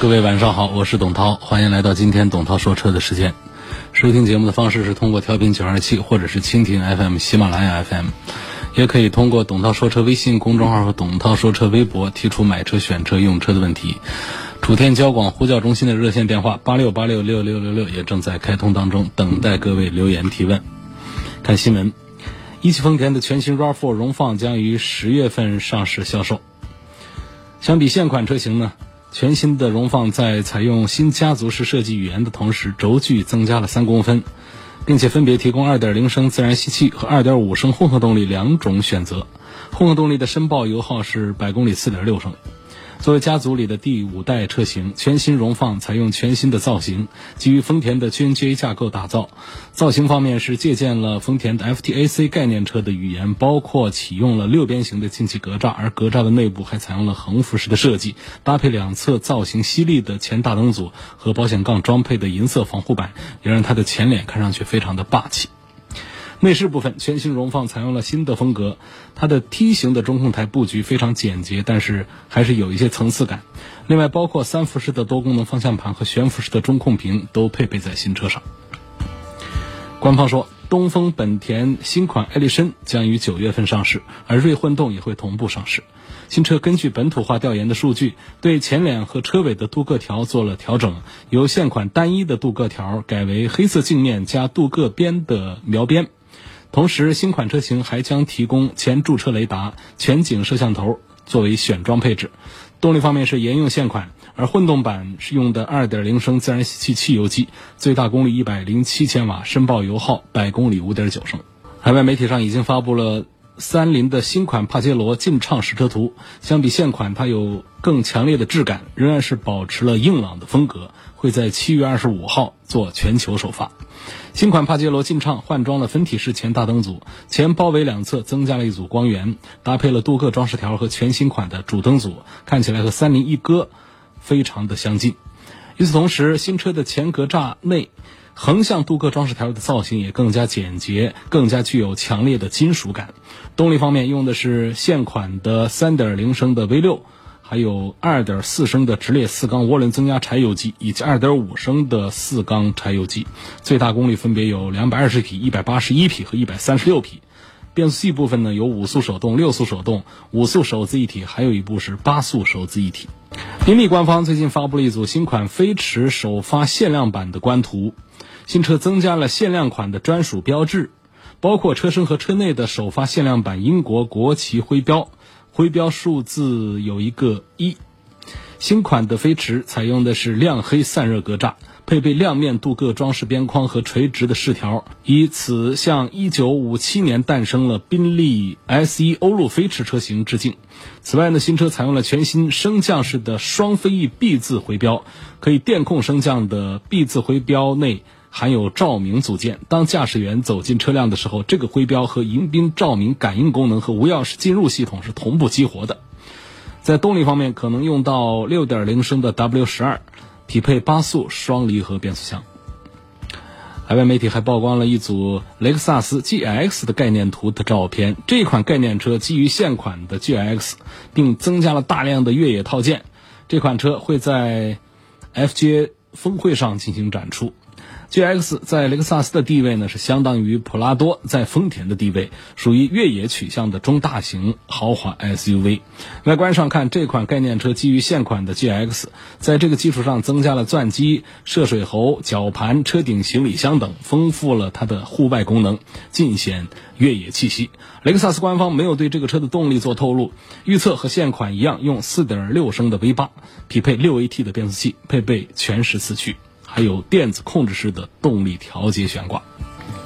各位晚上好，我是董涛，欢迎来到今天董涛说车的时间。收听节目的方式是通过调频九二七或者是蜻蜓 FM、喜马拉雅 FM，也可以通过董涛说车微信公众号和董涛说车微博提出买车、选车、用车的问题。楚天交广呼叫中心的热线电话八六八六六六六六也正在开通当中，等待各位留言提问。看新闻，一汽丰田的全新 RAV4 荣放将于十月份上市销售。相比现款车型呢？全新的荣放在采用新家族式设计语言的同时，轴距增加了三公分，并且分别提供二点零升自然吸气和二点五升混合动力两种选择。混合动力的申报油耗是百公里四点六升。作为家族里的第五代车型，全新荣放采用全新的造型，基于丰田的 GNGA 架构打造。造型方面是借鉴了丰田的 FTAC 概念车的语言，包括启用了六边形的进气格栅，而格栅的内部还采用了横幅式的设计，搭配两侧造型犀利的前大灯组和保险杠装配的银色防护板，也让它的前脸看上去非常的霸气。内饰部分，全新荣放采用了新的风格，它的梯形的中控台布局非常简洁，但是还是有一些层次感。另外，包括三辐式的多功能方向盘和悬浮式的中控屏都配备在新车上。官方说，东风本田新款艾力绅将于九月份上市，而锐混动也会同步上市。新车根据本土化调研的数据，对前脸和车尾的镀铬条做了调整，由现款单一的镀铬条改为黑色镜面加镀铬边的描边。同时，新款车型还将提供前驻车雷达、全景摄像头作为选装配置。动力方面是沿用现款，而混动版是用的2.0升自然吸气汽油机，最大功率107千瓦，申报油耗百公里5.9升。海外媒体上已经发布了三菱的新款帕杰罗劲畅实车图，相比现款，它有更强烈的质感，仍然是保持了硬朗的风格，会在7月25号做全球首发。新款帕杰罗劲畅换装了分体式前大灯组，前包围两侧增加了一组光源，搭配了镀铬装饰条和全新款的主灯组，看起来和三菱一哥非常的相近。与此同时，新车的前格栅内横向镀铬装饰条的造型也更加简洁，更加具有强烈的金属感。动力方面用的是现款的3.0升的 V6。还有2.4升的直列四缸涡轮增压柴油机，以及2.5升的四缸柴油机，最大功率分别有220匹、181匹和136匹。变速器部分呢，有五速手动、六速手动、五速手自一体，还有一部是八速手自一体。宾利官方最近发布了一组新款飞驰首发限量版的官图，新车增加了限量款的专属标志，包括车身和车内的首发限量版英国国旗徽标。徽标数字有一个一，新款的飞驰采用的是亮黑散热格栅，配备亮面镀铬装饰边框和垂直的饰条，以此向1957年诞生了宾利 S1 欧陆飞驰车型致敬。此外呢，新车采用了全新升降式的双飞翼 B 字徽标，可以电控升降的 B 字徽标内。含有照明组件，当驾驶员走进车辆的时候，这个徽标和迎宾照明感应功能和无钥匙进入系统是同步激活的。在动力方面，可能用到6.0升的 W12，匹配八速双离合变速箱。海外媒体还曝光了一组雷克萨斯 GX 的概念图的照片，这款概念车基于现款的 GX，并增加了大量的越野套件。这款车会在 FJ 峰会上进行展出。GX 在雷克萨斯的地位呢，是相当于普拉多在丰田的地位，属于越野取向的中大型豪华 SUV。外观上看，这款概念车基于现款的 GX，在这个基础上增加了钻机、涉水喉、绞盘、车顶行李箱等，丰富了它的户外功能，尽显越野气息。雷克萨斯官方没有对这个车的动力做透露，预测和现款一样，用4.6升的 V8，匹配 6AT 的变速器，配备全时四驱。还有电子控制式的动力调节悬挂。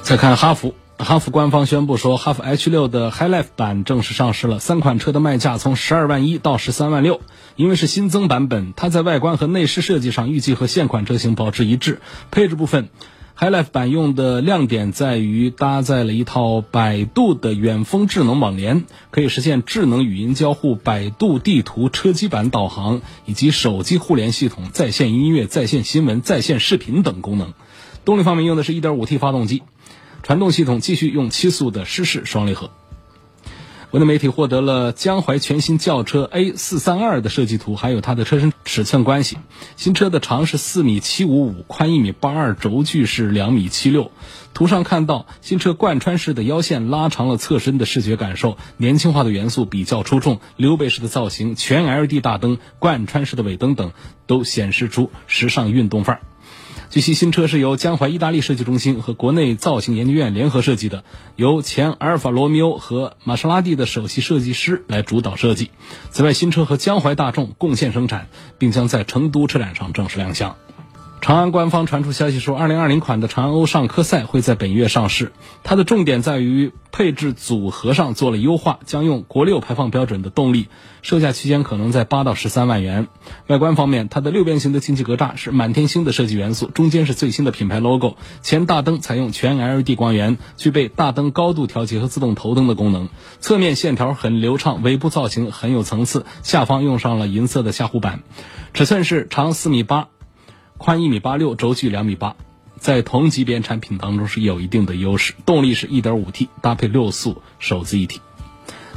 再看哈弗，哈弗官方宣布说，哈弗 H 六的 Highlife 版正式上市了。三款车的卖价从十二万一到十三万六，因为是新增版本，它在外观和内饰设计上预计和现款车型保持一致。配置部分 Hi-Life 版用的亮点在于搭载了一套百度的远峰智能网联，可以实现智能语音交互、百度地图、车机版导航以及手机互联系统、在线音乐、在线新闻、在线视频等功能。动力方面用的是一点五 T 发动机。传动系统继续用七速的湿式双离合。国内媒体获得了江淮全新轿车 A 四三二的设计图，还有它的车身尺寸关系。新车的长是四米七五五，宽一米八二，轴距是两米七六。图上看到新车贯穿式的腰线拉长了侧身的视觉感受，年轻化的元素比较出众。溜背式的造型、全 LED 大灯、贯穿式的尾灯等，都显示出时尚运动范儿。据悉，新车是由江淮意大利设计中心和国内造型研究院联合设计的，由前阿尔法罗密欧和玛莎拉蒂的首席设计师来主导设计。此外，新车和江淮大众共线生产，并将在成都车展上正式亮相。长安官方传出消息说，2020款的长安欧尚科赛会在本月上市。它的重点在于配置组合上做了优化，将用国六排放标准的动力，售价区间可能在八到十三万元。外观方面，它的六边形的进气格栅是满天星的设计元素，中间是最新的品牌 logo。前大灯采用全 LED 光源，具备大灯高度调节和自动头灯的功能。侧面线条很流畅，尾部造型很有层次，下方用上了银色的下护板。尺寸是长四米八。宽一米八六，轴距两米八，在同级别产品当中是有一定的优势。动力是一点五 T，搭配六速手自一体。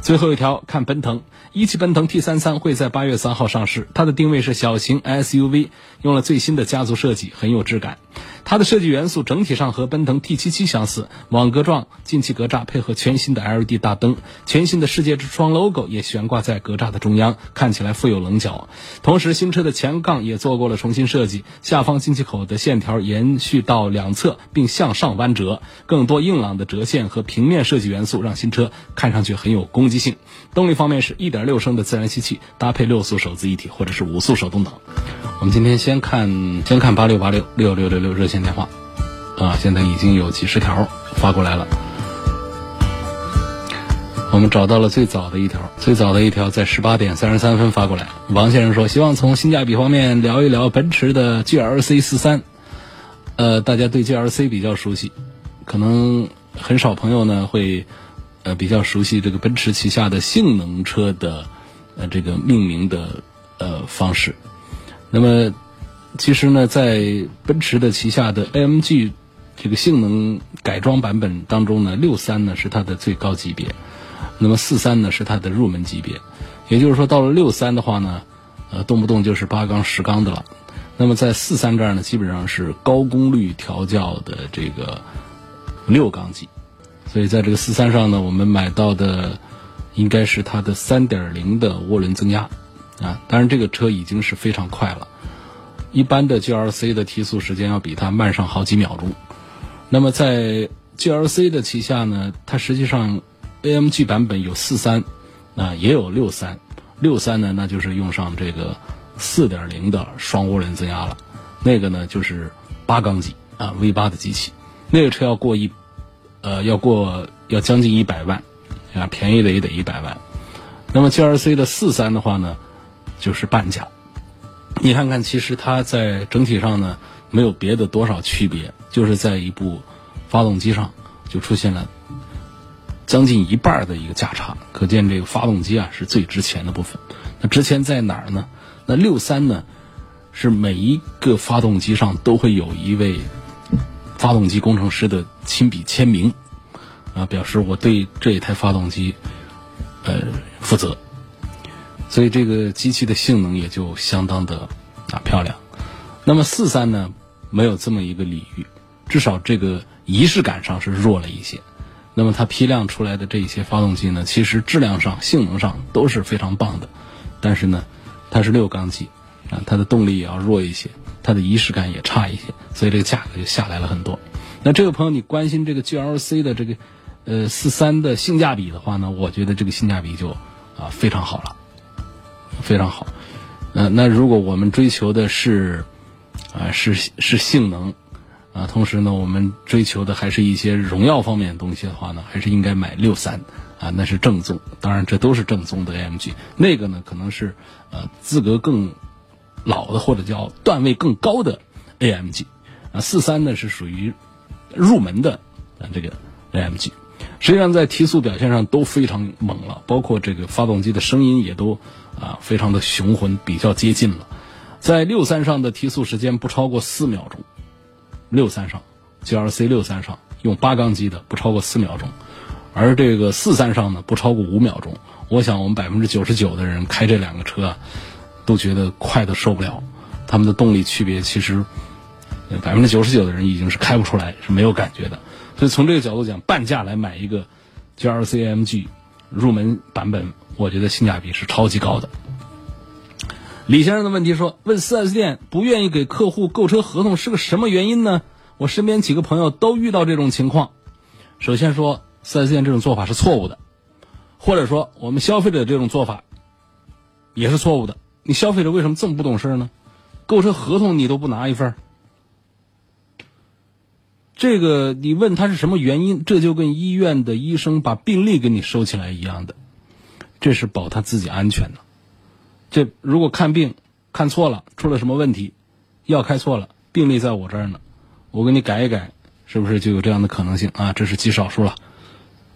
最后一条看奔腾。一汽奔腾 T 三三会在八月三号上市，它的定位是小型 SUV，用了最新的家族设计，很有质感。它的设计元素整体上和奔腾 T 七七相似，网格状进气格栅配合全新的 LED 大灯，全新的世界之窗 logo 也悬挂在格栅的中央，看起来富有棱角。同时，新车的前杠也做过了重新设计，下方进气口的线条延续到两侧，并向上弯折，更多硬朗的折线和平面设计元素让新车看上去很有攻击性。动力方面是一点。六升的自然吸气，搭配六速手自一体或者是五速手动挡。我们今天先看先看八六八六六六六六有热线电话，啊，现在已经有几十条发过来了。我们找到了最早的一条，最早的一条在十八点三十三分发过来。王先生说，希望从性价比方面聊一聊奔驰的 GLC 四三。呃，大家对 GLC 比较熟悉，可能很少朋友呢会。呃，比较熟悉这个奔驰旗下的性能车的呃这个命名的呃方式。那么，其实呢，在奔驰的旗下的 AMG 这个性能改装版本当中呢，六三呢是它的最高级别，那么四三呢是它的入门级别。也就是说，到了六三的话呢，呃，动不动就是八缸十缸的了。那么在四三这儿呢，基本上是高功率调教的这个六缸机。所以在这个四三上呢，我们买到的应该是它的三点零的涡轮增压啊，当然这个车已经是非常快了，一般的 GLC 的提速时间要比它慢上好几秒钟。那么在 GLC 的旗下呢，它实际上 AMG 版本有四三啊，也有六三，六三呢那就是用上这个四点零的双涡轮增压了，那个呢就是八缸机啊 V 八的机器，那个车要过一。呃，要过要将近一百万，啊，便宜的也得一百万。那么 G L C 的四三的话呢，就是半价。你看看，其实它在整体上呢，没有别的多少区别，就是在一部发动机上就出现了将近一半的一个价差。可见这个发动机啊是最值钱的部分。那值钱在哪儿呢？那六三呢，是每一个发动机上都会有一位。发动机工程师的亲笔签名，啊，表示我对这一台发动机，呃，负责，所以这个机器的性能也就相当的啊漂亮。那么四三呢，没有这么一个礼遇，至少这个仪式感上是弱了一些。那么它批量出来的这一些发动机呢，其实质量上、性能上都是非常棒的，但是呢，它是六缸机，啊，它的动力也要弱一些。它的仪式感也差一些，所以这个价格就下来了很多。那这位朋友，你关心这个 GLC 的这个呃四三的性价比的话呢，我觉得这个性价比就啊非常好了，非常好。呃，那如果我们追求的是啊是是性能啊，同时呢，我们追求的还是一些荣耀方面的东西的话呢，还是应该买六三啊，那是正宗。当然，这都是正宗的 AMG。那个呢，可能是呃资格更老的或者叫段位更高的 AMG 啊。四三呢是属于入门的啊这个 AMG。实际上，在提速表现上都非常猛了，包括这个发动机的声音也都啊非常的雄浑，比较接近了。在六三上的提速时间不超过四秒钟，六三上，GLC 六三上用八缸机的不超过四秒钟，而这个四三上呢不超过五秒钟。我想我们百分之九十九的人开这两个车啊，都觉得快的受不了。他们的动力区别其实百分之九十九的人已经是开不出来，是没有感觉的。所以从这个角度讲，半价来买一个 G L C M G 入门版本，我觉得性价比是超级高的。李先生的问题说：问 4S 店不愿意给客户购车合同是个什么原因呢？我身边几个朋友都遇到这种情况。首先说，4S 店这种做法是错误的，或者说我们消费者这种做法也是错误的。你消费者为什么这么不懂事呢？购车合同你都不拿一份？这个你问他是什么原因，这就跟医院的医生把病历给你收起来一样的，这是保他自己安全的。这如果看病看错了，出了什么问题，药开错了，病历在我这儿呢，我给你改一改，是不是就有这样的可能性啊？这是极少数了，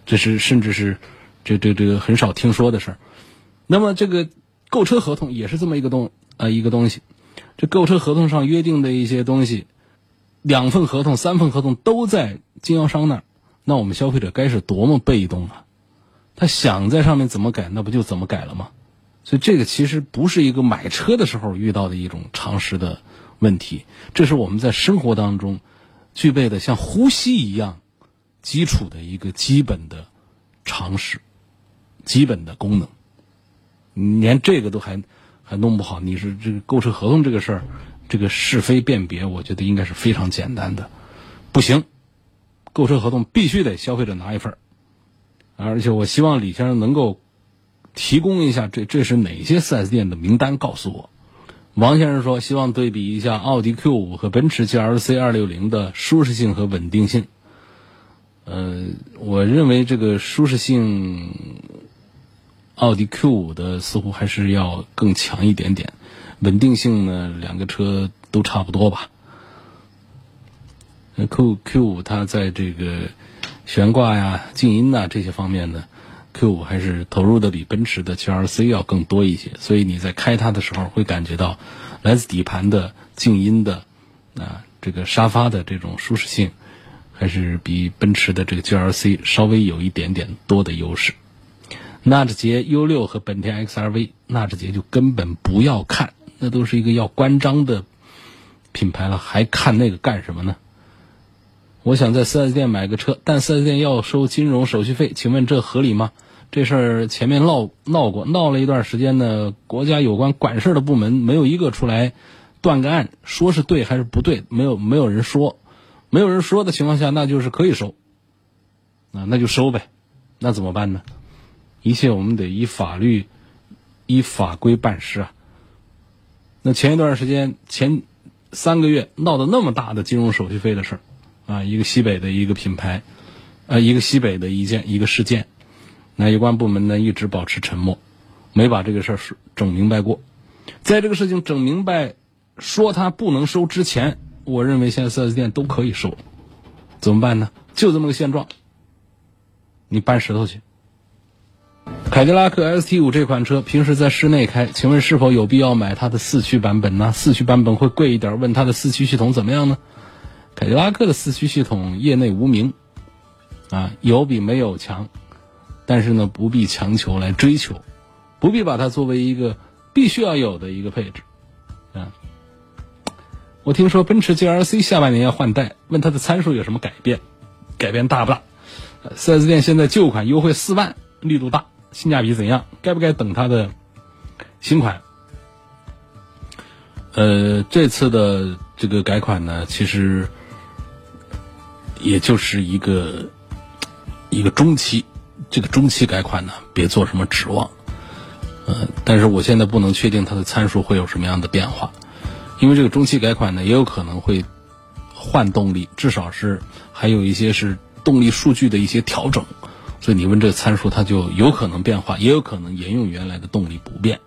这是甚至是这这这个很少听说的事儿。那么这个购车合同也是这么一个东呃一个东西，这购车合同上约定的一些东西。两份合同、三份合同都在经销商那儿，那我们消费者该是多么被动啊！他想在上面怎么改，那不就怎么改了吗？所以这个其实不是一个买车的时候遇到的一种常识的问题，这是我们在生活当中具备的像呼吸一样基础的一个基本的常识、基本的功能。连这个都还还弄不好，你是这个购车合同这个事儿。这个是非辨别，我觉得应该是非常简单的。不行，购车合同必须得消费者拿一份而且我希望李先生能够提供一下这这是哪些 4S 店的名单，告诉我。王先生说，希望对比一下奥迪 Q5 和奔驰 GLC 260的舒适性和稳定性。呃，我认为这个舒适性，奥迪 Q5 的似乎还是要更强一点点。稳定性呢，两个车都差不多吧。Q Q 五它在这个悬挂呀、静音呐这些方面呢，Q 五还是投入的比奔驰的 G L C 要更多一些，所以你在开它的时候会感觉到来自底盘的静音的啊，这个沙发的这种舒适性，还是比奔驰的这个 G L C 稍微有一点点多的优势。纳智捷 U 六和本田 X R V，纳智捷就根本不要看。那都是一个要关张的品牌了，还看那个干什么呢？我想在 4S 店买个车，但 4S 店要收金融手续费，请问这合理吗？这事儿前面闹闹过，闹了一段时间呢，国家有关管事的部门没有一个出来断个案，说是对还是不对，没有没有人说，没有人说的情况下，那就是可以收，啊，那就收呗，那怎么办呢？一切我们得依法律、依法规办事啊。那前一段时间，前三个月闹得那么大的金融手续费的事儿，啊，一个西北的一个品牌，呃，一个西北的一件一个事件，那有关部门呢一直保持沉默，没把这个事儿整明白过。在这个事情整明白，说他不能收之前，我认为现在四 S 店都可以收，怎么办呢？就这么个现状，你搬石头去。凯迪拉克 ST 五这款车平时在室内开，请问是否有必要买它的四驱版本呢？四驱版本会贵一点，问它的四驱系统怎么样呢？凯迪拉克的四驱系统业内无名，啊，有比没有强，但是呢，不必强求来追求，不必把它作为一个必须要有的一个配置，啊。我听说奔驰 GLC 下半年要换代，问它的参数有什么改变？改变大不大？四 S 店现在旧款优惠四万，力度大。性价比怎样？该不该等它的新款？呃，这次的这个改款呢，其实也就是一个一个中期，这个中期改款呢，别做什么指望。呃，但是我现在不能确定它的参数会有什么样的变化，因为这个中期改款呢，也有可能会换动力，至少是还有一些是动力数据的一些调整。所以你问这个参数，它就有可能变化，也有可能沿用原来的动力不变。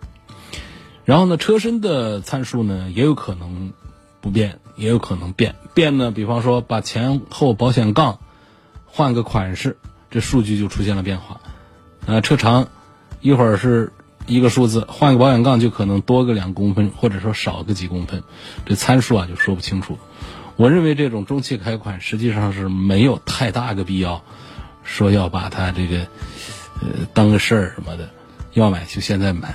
然后呢，车身的参数呢，也有可能不变，也有可能变。变呢，比方说把前后保险杠换个款式，这数据就出现了变化。啊，车长一会儿是一个数字，换个保险杠就可能多个两公分，或者说少个几公分，这参数啊就说不清楚。我认为这种中期改款实际上是没有太大个必要。说要把它这个呃当个事儿什么的，要买就现在买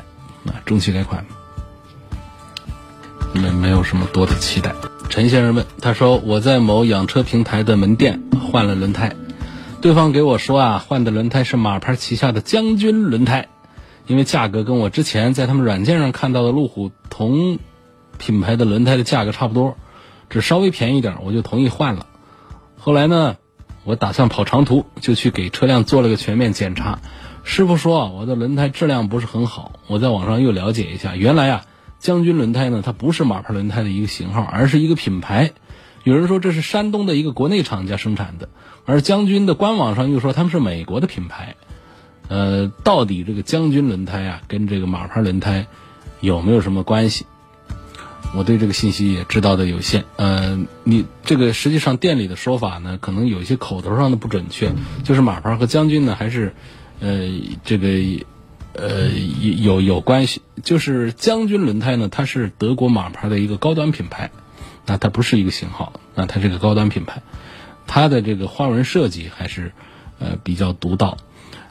啊，中期改款，没没有什么多的期待。陈先生问，他说我在某养车平台的门店换了轮胎，对方给我说啊，换的轮胎是马牌旗下的将军轮胎，因为价格跟我之前在他们软件上看到的路虎同品牌的轮胎的价格差不多，只稍微便宜点，我就同意换了。后来呢？我打算跑长途，就去给车辆做了个全面检查。师傅说我的轮胎质量不是很好。我在网上又了解一下，原来啊，将军轮胎呢，它不是马牌轮胎的一个型号，而是一个品牌。有人说这是山东的一个国内厂家生产的，而将军的官网上又说他们是美国的品牌。呃，到底这个将军轮胎啊，跟这个马牌轮胎有没有什么关系？我对这个信息也知道的有限，呃，你这个实际上店里的说法呢，可能有一些口头上的不准确，就是马牌和将军呢还是，呃，这个，呃，有有关系，就是将军轮胎呢，它是德国马牌的一个高端品牌，那它不是一个型号，那它是个高端品牌，它的这个花纹设计还是，呃，比较独到，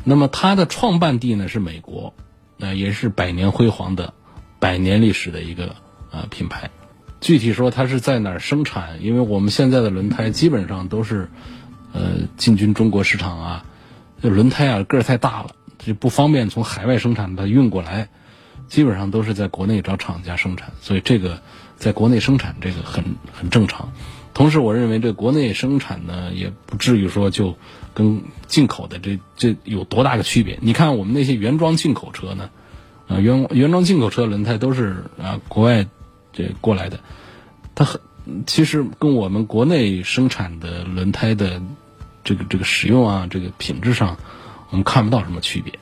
那么它的创办地呢是美国，那也是百年辉煌的，百年历史的一个。啊，品牌，具体说它是在哪儿生产？因为我们现在的轮胎基本上都是，呃，进军中国市场啊。这轮胎啊个儿太大了，就不方便从海外生产它运过来，基本上都是在国内找厂家生产。所以这个在国内生产这个很很正常。同时，我认为这国内生产呢也不至于说就跟进口的这这有多大个区别。你看我们那些原装进口车呢，啊原原装进口车轮胎都是啊国外。这过来的，它很其实跟我们国内生产的轮胎的这个这个使用啊，这个品质上，我们看不到什么区别。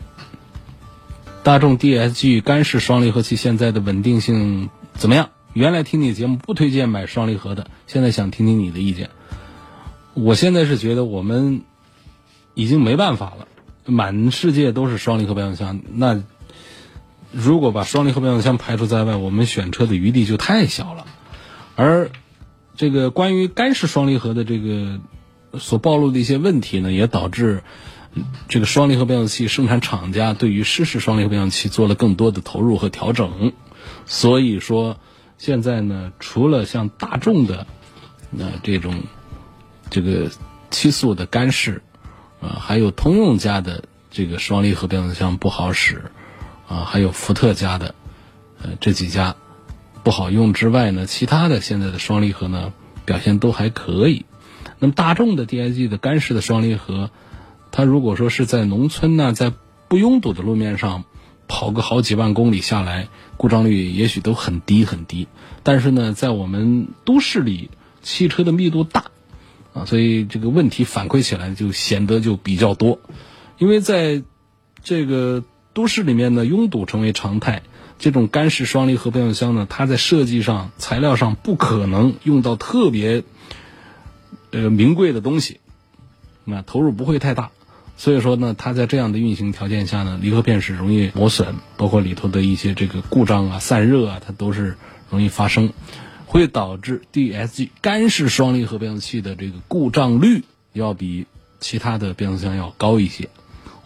大众 DSG 干式双离合器现在的稳定性怎么样？原来听你节目不推荐买双离合的，现在想听听你的意见。我现在是觉得我们已经没办法了，满世界都是双离合变速箱，那。如果把双离合变速箱排除在外，我们选车的余地就太小了。而这个关于干式双离合的这个所暴露的一些问题呢，也导致这个双离合变速器生产厂家对于湿式双离合变速器做了更多的投入和调整。所以说，现在呢，除了像大众的那这种这个七速的干式，啊，还有通用家的这个双离合变速箱不好使。啊，还有福特家的，呃，这几家不好用之外呢，其他的现在的双离合呢表现都还可以。那么大众的 DIG 的干式的双离合，它如果说是在农村呢，在不拥堵的路面上跑个好几万公里下来，故障率也许都很低很低。但是呢，在我们都市里，汽车的密度大啊，所以这个问题反馈起来就显得就比较多，因为在这个。都市里面呢，拥堵成为常态。这种干式双离合变速箱呢，它在设计上、材料上不可能用到特别呃名贵的东西，那投入不会太大。所以说呢，它在这样的运行条件下呢，离合片是容易磨损，包括里头的一些这个故障啊、散热啊，它都是容易发生，会导致 DSG 干式双离合变速器的这个故障率要比其他的变速箱要高一些。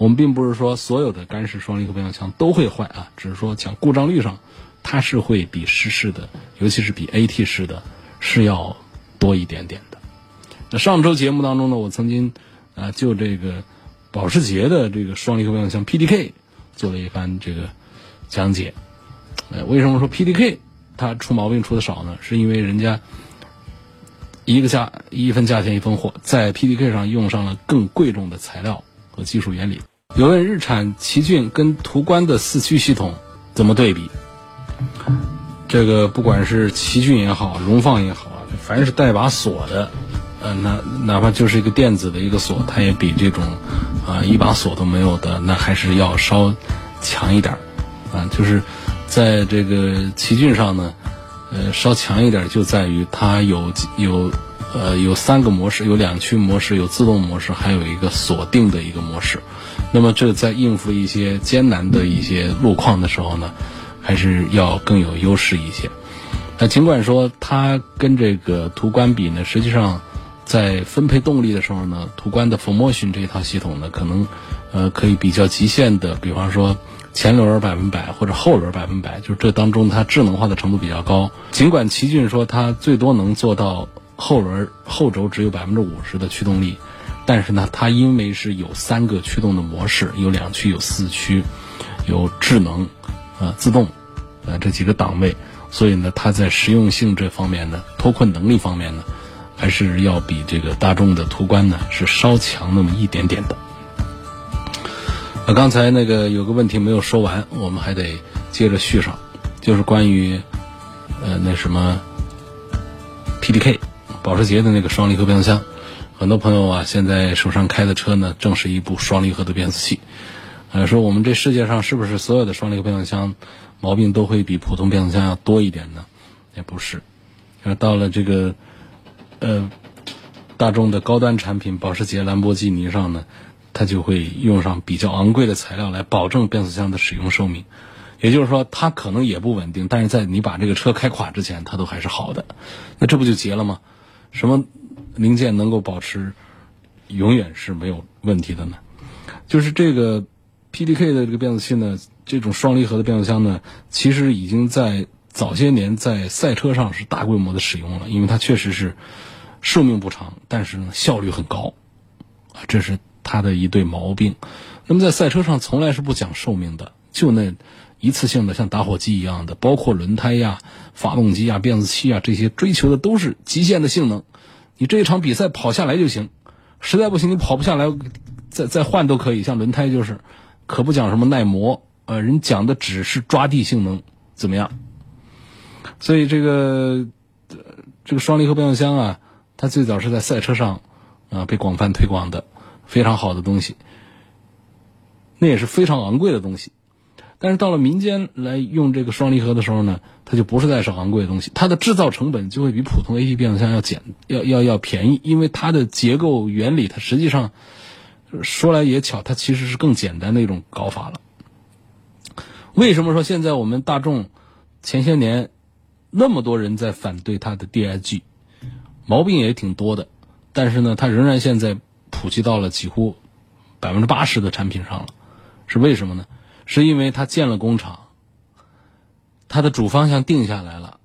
我们并不是说所有的干式双离合变速箱都会坏啊，只是说讲故障率上，它是会比湿式的，尤其是比 AT 式的，是要多一点点的。那上周节目当中呢，我曾经啊就这个保时捷的这个双离合变速箱 PDK 做了一番这个讲解。呃，为什么说 PDK 它出毛病出的少呢？是因为人家一个价一分价钱一分货，在 PDK 上用上了更贵重的材料和技术原理。有问日产奇骏跟途观的四驱系统怎么对比？这个不管是奇骏也好，荣放也好啊，凡是带把锁的，呃，那哪怕就是一个电子的一个锁，它也比这种啊一把锁都没有的，那还是要稍强一点儿啊。就是在这个奇骏上呢，呃，稍强一点就在于它有有呃有三个模式，有两驱模式，有自动模式，还有一个锁定的一个模式。那么这在应付一些艰难的一些路况的时候呢，还是要更有优势一些。那尽管说它跟这个途观比呢，实际上在分配动力的时候呢，途观的 Formotion 这一套系统呢，可能呃可以比较极限的，比方说前轮百分百或者后轮百分百，就是这当中它智能化的程度比较高。尽管奇骏说它最多能做到后轮后轴只有百分之五十的驱动力。但是呢，它因为是有三个驱动的模式，有两驱，有四驱，有智能，呃，自动，呃，这几个档位，所以呢，它在实用性这方面呢，脱困能力方面呢，还是要比这个大众的途观呢是稍强那么一点点的。那刚才那个有个问题没有说完，我们还得接着续上，就是关于，呃，那什么，PDK，保时捷的那个双离合变速箱。很多朋友啊，现在手上开的车呢，正是一部双离合的变速器。呃，说我们这世界上是不是所有的双离合变速箱毛病都会比普通变速箱要多一点呢？也不是。呃，到了这个呃大众的高端产品，保时捷、兰博基尼上呢，它就会用上比较昂贵的材料来保证变速箱的使用寿命。也就是说，它可能也不稳定，但是在你把这个车开垮之前，它都还是好的。那这不就结了吗？什么？零件能够保持永远是没有问题的呢。就是这个 PDK 的这个变速器呢，这种双离合的变速箱呢，其实已经在早些年在赛车上是大规模的使用了，因为它确实是寿命不长，但是呢效率很高啊，这是它的一对毛病。那么在赛车上从来是不讲寿命的，就那一次性的像打火机一样的，包括轮胎呀、发动机呀、变速器啊这些，追求的都是极限的性能。你这一场比赛跑下来就行，实在不行你跑不下来，再再换都可以。像轮胎就是，可不讲什么耐磨，呃，人讲的只是抓地性能怎么样。所以这个这个双离合变速箱啊，它最早是在赛车上啊被广泛推广的，非常好的东西，那也是非常昂贵的东西。但是到了民间来用这个双离合的时候呢，它就不是再是昂贵的东西，它的制造成本就会比普通 AT 变速箱要简，要要要便宜，因为它的结构原理，它实际上说来也巧，它其实是更简单的一种搞法了。为什么说现在我们大众前些年那么多人在反对它的 D I G，毛病也挺多的，但是呢，它仍然现在普及到了几乎百分之八十的产品上了，是为什么呢？是因为他建了工厂，他的主方向定下来了，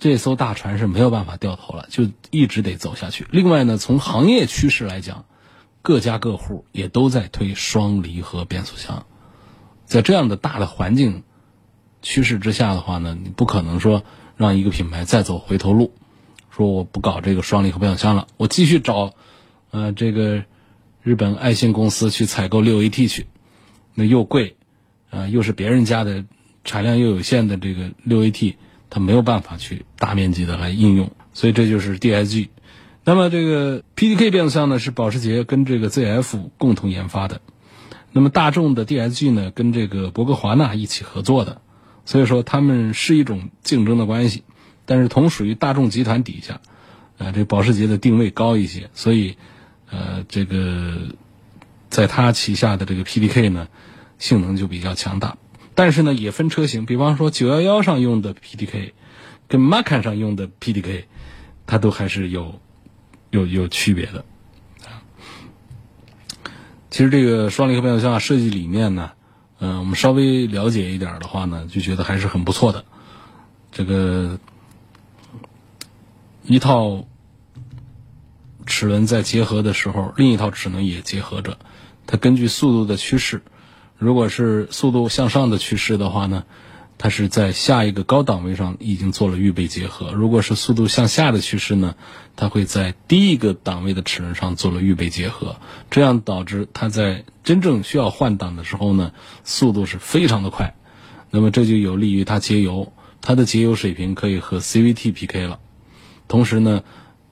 这艘大船是没有办法掉头了，就一直得走下去。另外呢，从行业趋势来讲，各家各户也都在推双离合变速箱，在这样的大的环境趋势之下的话呢，你不可能说让一个品牌再走回头路，说我不搞这个双离合变速箱了，我继续找呃这个日本爱信公司去采购六 AT 去，那又贵。啊，又是别人家的产量又有限的这个六 AT，它没有办法去大面积的来应用，所以这就是 DSG。那么这个 PDK 变速箱呢，是保时捷跟这个 ZF 共同研发的，那么大众的 DSG 呢，跟这个博格华纳一起合作的，所以说他们是一种竞争的关系，但是同属于大众集团底下，呃，这保时捷的定位高一些，所以呃，这个在他旗下的这个 PDK 呢。性能就比较强大，但是呢也分车型，比方说九幺幺上用的 PDK，跟 Macan 上用的 PDK，它都还是有有有区别的。其实这个双离合变速箱设计理念呢，嗯，我们稍微了解一点的话呢，就觉得还是很不错的。这个一套齿轮在结合的时候，另一套齿轮也结合着，它根据速度的趋势。如果是速度向上的趋势的话呢，它是在下一个高档位上已经做了预备结合；如果是速度向下的趋势呢，它会在第一个档位的齿轮上做了预备结合，这样导致它在真正需要换挡的时候呢，速度是非常的快。那么这就有利于它节油，它的节油水平可以和 CVT PK 了。同时呢，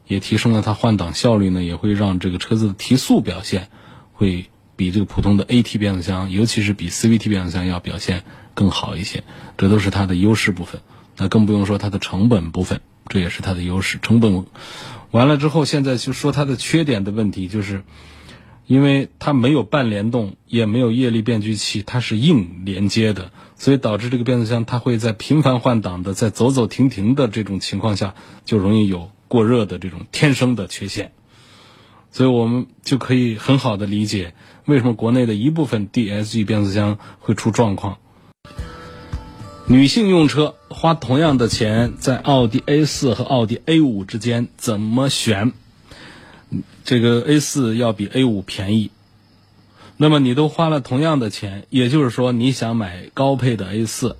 也提升了它换挡效率呢，也会让这个车子的提速表现会比这个普通的 AT 变速箱，尤其是比 CVT 变速箱要表现更好一些。这都是它的优势部分。那更不用说它的成本部分，这也是它的优势。成本完了之后，现在就说它的缺点的问题，就是因为它没有半联动，也没有液力变矩器，它是硬连接的，所以导致这个变速箱它会在频繁换挡的、在走走停停的这种情况下，就容易有过热的这种天生的缺陷。所以我们就可以很好的理解为什么国内的一部分 DSG 变速箱会出状况。女性用车花同样的钱，在奥迪 A 四和奥迪 A 五之间怎么选？这个 A 四要比 A 五便宜，那么你都花了同样的钱，也就是说你想买高配的 A 四，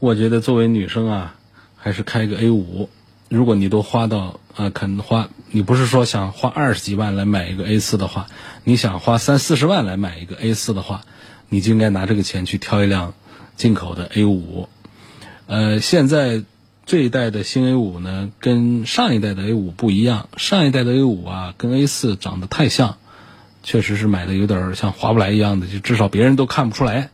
我觉得作为女生啊，还是开个 A 五。如果你都花到啊，肯花，你不是说想花二十几万来买一个 A 四的话，你想花三四十万来买一个 A 四的话，你就应该拿这个钱去挑一辆。进口的 A 五，呃，现在这一代的新 A 五呢，跟上一代的 A 五不一样。上一代的 A 五啊，跟 A 四长得太像，确实是买的有点像划不来一样的，就至少别人都看不出来。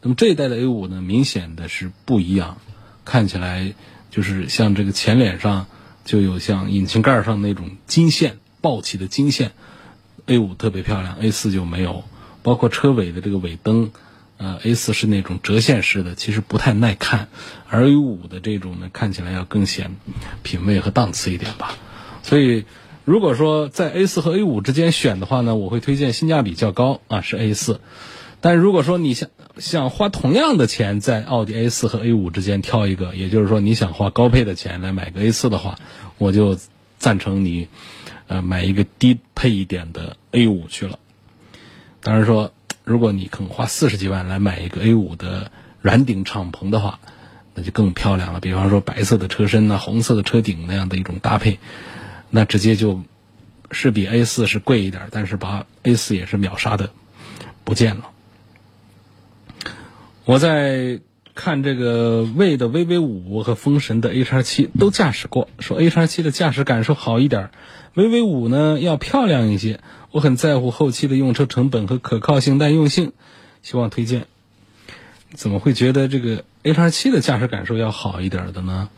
那么这一代的 A 五呢，明显的是不一样，看起来就是像这个前脸上就有像引擎盖上那种金线暴起的金线，A 五特别漂亮，A 四就没有，包括车尾的这个尾灯。呃，A 四是那种折线式的，其实不太耐看，而 A 五的这种呢，看起来要更显品味和档次一点吧。所以，如果说在 A 四和 A 五之间选的话呢，我会推荐性价比较高啊，是 A 四。但如果说你想想花同样的钱在奥迪 A 四和 A 五之间挑一个，也就是说你想花高配的钱来买个 A 四的话，我就赞成你呃买一个低配一点的 A 五去了。当然说。如果你肯花四十几万来买一个 A 五的软顶敞篷的话，那就更漂亮了。比方说白色的车身呐，红色的车顶那样的一种搭配，那直接就是比 A 四是贵一点，但是把 A 四也是秒杀的不见了。我在看这个魏的 VV 五和风神的 H R 七都驾驶过，说 H R 七的驾驶感受好一点，VV 五呢要漂亮一些。我很在乎后期的用车成本和可靠性、耐用性，希望推荐。怎么会觉得这个 H7 的驾驶感受要好一点的呢？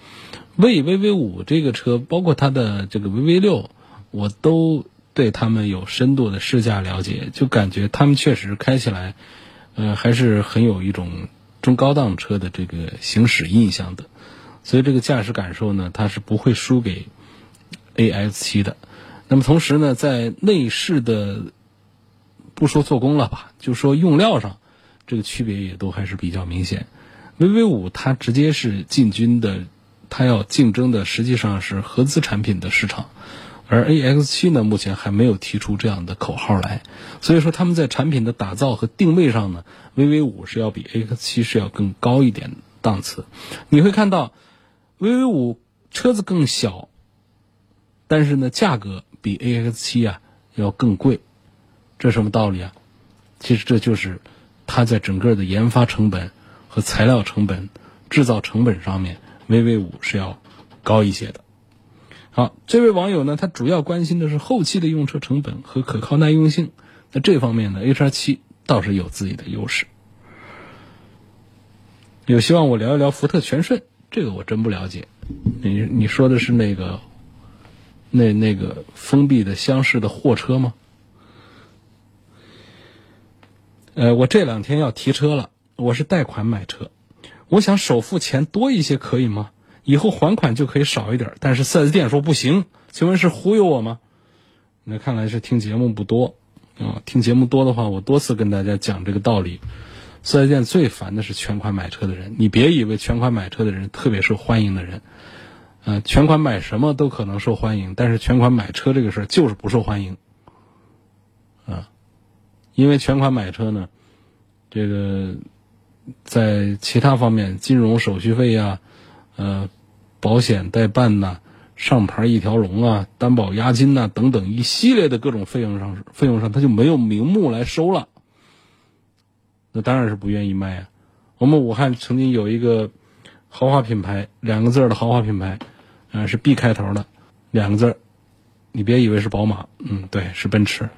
魏 VV 五这个车，包括它的这个 VV 六，我都对他们有深度的试驾了解，就感觉他们确实开起来，呃，还是很有一种中高档车的这个行驶印象的。所以这个驾驶感受呢，它是不会输给 AS7 的。那么同时呢，在内饰的不说做工了吧，就说用料上，这个区别也都还是比较明显。VV 五它直接是进军的，它要竞争的实际上是合资产品的市场，而 AX 七呢，目前还没有提出这样的口号来。所以说他们在产品的打造和定位上呢，VV 五是要比 AX 七是要更高一点档次。你会看到，VV 五车子更小，但是呢价格。比 A X 七啊要更贵，这什么道理啊？其实这就是它在整个的研发成本和材料成本、制造成本上面，V V 五是要高一些的。好，这位网友呢，他主要关心的是后期的用车成本和可靠耐用性。那这方面呢，H R 七倒是有自己的优势。有希望我聊一聊福特全顺，这个我真不了解。你你说的是那个？那那个封闭的厢式的货车吗？呃，我这两天要提车了，我是贷款买车，我想首付钱多一些可以吗？以后还款就可以少一点，但是四 S 店说不行，请问是忽悠我吗？那看来是听节目不多啊，听节目多的话，我多次跟大家讲这个道理。四 S 店最烦的是全款买车的人，你别以为全款买车的人特别受欢迎的人。呃，全款买什么都可能受欢迎，但是全款买车这个事儿就是不受欢迎，啊，因为全款买车呢，这个在其他方面，金融手续费呀，呃，保险代办呐，上牌一条龙啊，担保押金呐等等一系列的各种费用上，费用上他就没有名目来收了，那当然是不愿意卖啊。我们武汉曾经有一个。豪华品牌两个字的豪华品牌，呃，是 B 开头的两个字，你别以为是宝马，嗯，对，是奔驰。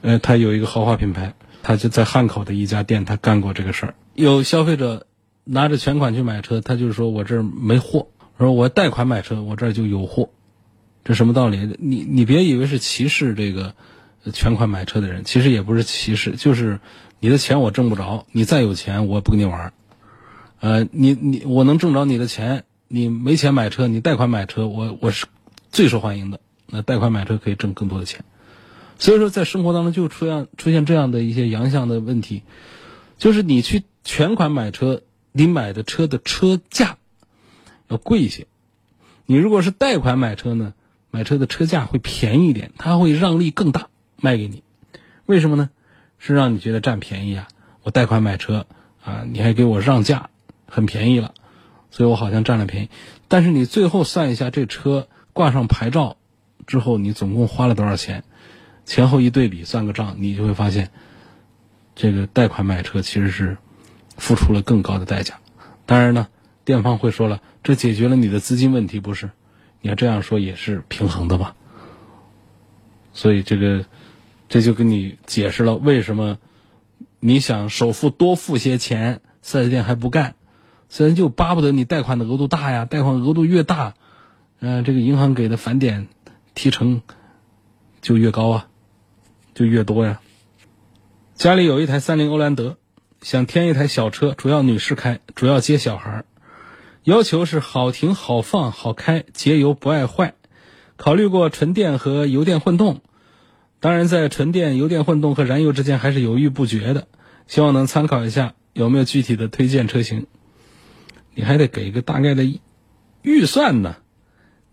呃，他有一个豪华品牌，他就在汉口的一家店，他干过这个事儿。有消费者拿着全款去买车，他就是说我这儿没货，说我贷款买车，我这儿就有货，这什么道理？你你别以为是歧视这个全款买车的人，其实也不是歧视，就是你的钱我挣不着，你再有钱我也不跟你玩儿。呃，你你我能挣着你的钱，你没钱买车，你贷款买车，我我是最受欢迎的。那贷款买车可以挣更多的钱。所以说，在生活当中就出现出现这样的一些洋相的问题，就是你去全款买车，你买的车的车价要贵一些；你如果是贷款买车呢，买车的车价会便宜一点，他会让利更大卖给你。为什么呢？是让你觉得占便宜啊！我贷款买车啊，你还给我让价，很便宜了，所以我好像占了便宜。但是你最后算一下，这车挂上牌照之后，你总共花了多少钱？前后一对比，算个账，你就会发现，这个贷款买车其实是付出了更高的代价。当然呢，店方会说了，这解决了你的资金问题，不是？你要这样说也是平衡的吧？所以这个，这就跟你解释了为什么你想首付多付些钱，四 S 店还不干，虽然就巴不得你贷款的额度大呀，贷款额度越大，嗯，这个银行给的返点提成就越高啊。就越多呀。家里有一台三菱欧蓝德，想添一台小车，主要女士开，主要接小孩要求是好停、好放、好开，节油不爱坏。考虑过纯电和油电混动，当然在纯电、油电混动和燃油之间还是犹豫不决的。希望能参考一下，有没有具体的推荐车型？你还得给一个大概的预算呢。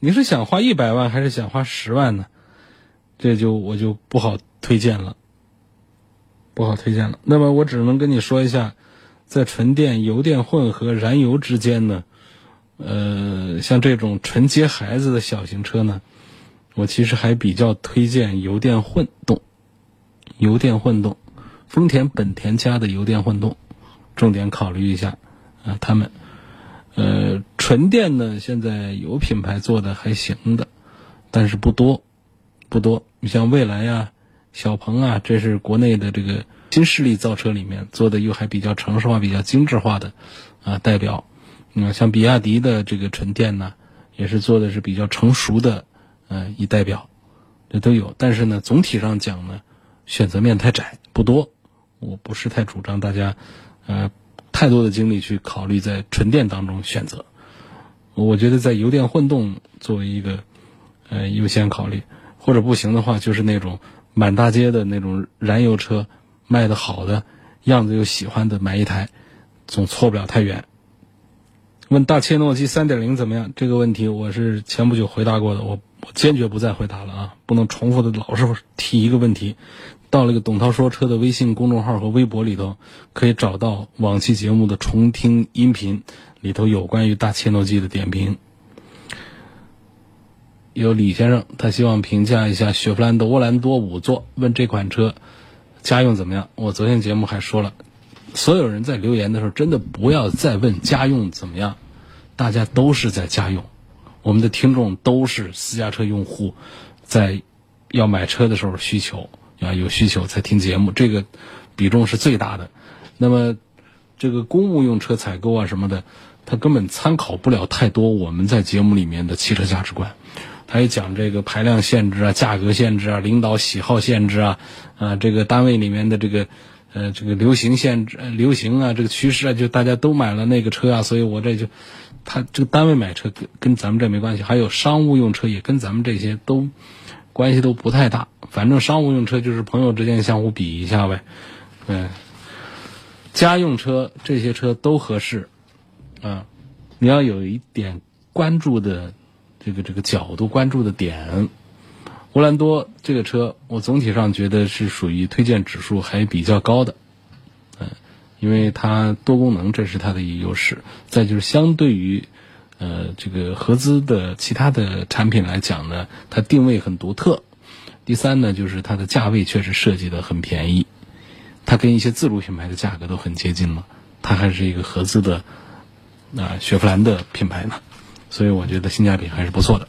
你是想花一百万还是想花十万呢？这就我就不好。推荐了，不好推荐了。那么我只能跟你说一下，在纯电、油电混合燃油之间呢，呃，像这种纯接孩子的小型车呢，我其实还比较推荐油电混动。油电混动，丰田、本田家的油电混动，重点考虑一下啊。他们，呃，纯电呢，现在有品牌做的还行的，但是不多，不多。你像蔚来呀。小鹏啊，这是国内的这个新势力造车里面做的又还比较城市化、比较精致化的啊代表。嗯，像比亚迪的这个纯电呢，也是做的是比较成熟的，呃，一代表，这都有。但是呢，总体上讲呢，选择面太窄，不多。我不是太主张大家，呃，太多的精力去考虑在纯电当中选择。我觉得在油电混动作为一个呃优先考虑，或者不行的话，就是那种。满大街的那种燃油车，卖的好的，样子又喜欢的，买一台，总错不了太远。问大切诺基三点零怎么样？这个问题我是前不久回答过的，我我坚决不再回答了啊！不能重复的老是提一个问题。到了个董涛说车的微信公众号和微博里头，可以找到往期节目的重听音频，里头有关于大切诺基的点评。有李先生，他希望评价一下雪佛兰的沃兰多五座，问这款车家用怎么样？我昨天节目还说了，所有人在留言的时候，真的不要再问家用怎么样，大家都是在家用，我们的听众都是私家车用户，在要买车的时候需求啊有需求才听节目，这个比重是最大的。那么这个公务用车采购啊什么的，他根本参考不了太多我们在节目里面的汽车价值观。还有讲这个排量限制啊、价格限制啊、领导喜好限制啊，啊，这个单位里面的这个，呃，这个流行限制、流行啊，这个趋势啊，就大家都买了那个车啊，所以我这就，他这个单位买车跟跟咱们这没关系。还有商务用车也跟咱们这些都关系都不太大，反正商务用车就是朋友之间相互比一下呗，嗯，家用车这些车都合适，啊，你要有一点关注的。这个这个角度关注的点，乌兰多这个车，我总体上觉得是属于推荐指数还比较高的，嗯，因为它多功能，这是它的一个优势。再就是相对于，呃，这个合资的其他的产品来讲呢，它定位很独特。第三呢，就是它的价位确实设计的很便宜，它跟一些自主品牌的价格都很接近了。它还是一个合资的，啊，雪佛兰的品牌呢。所以我觉得性价比还是不错的。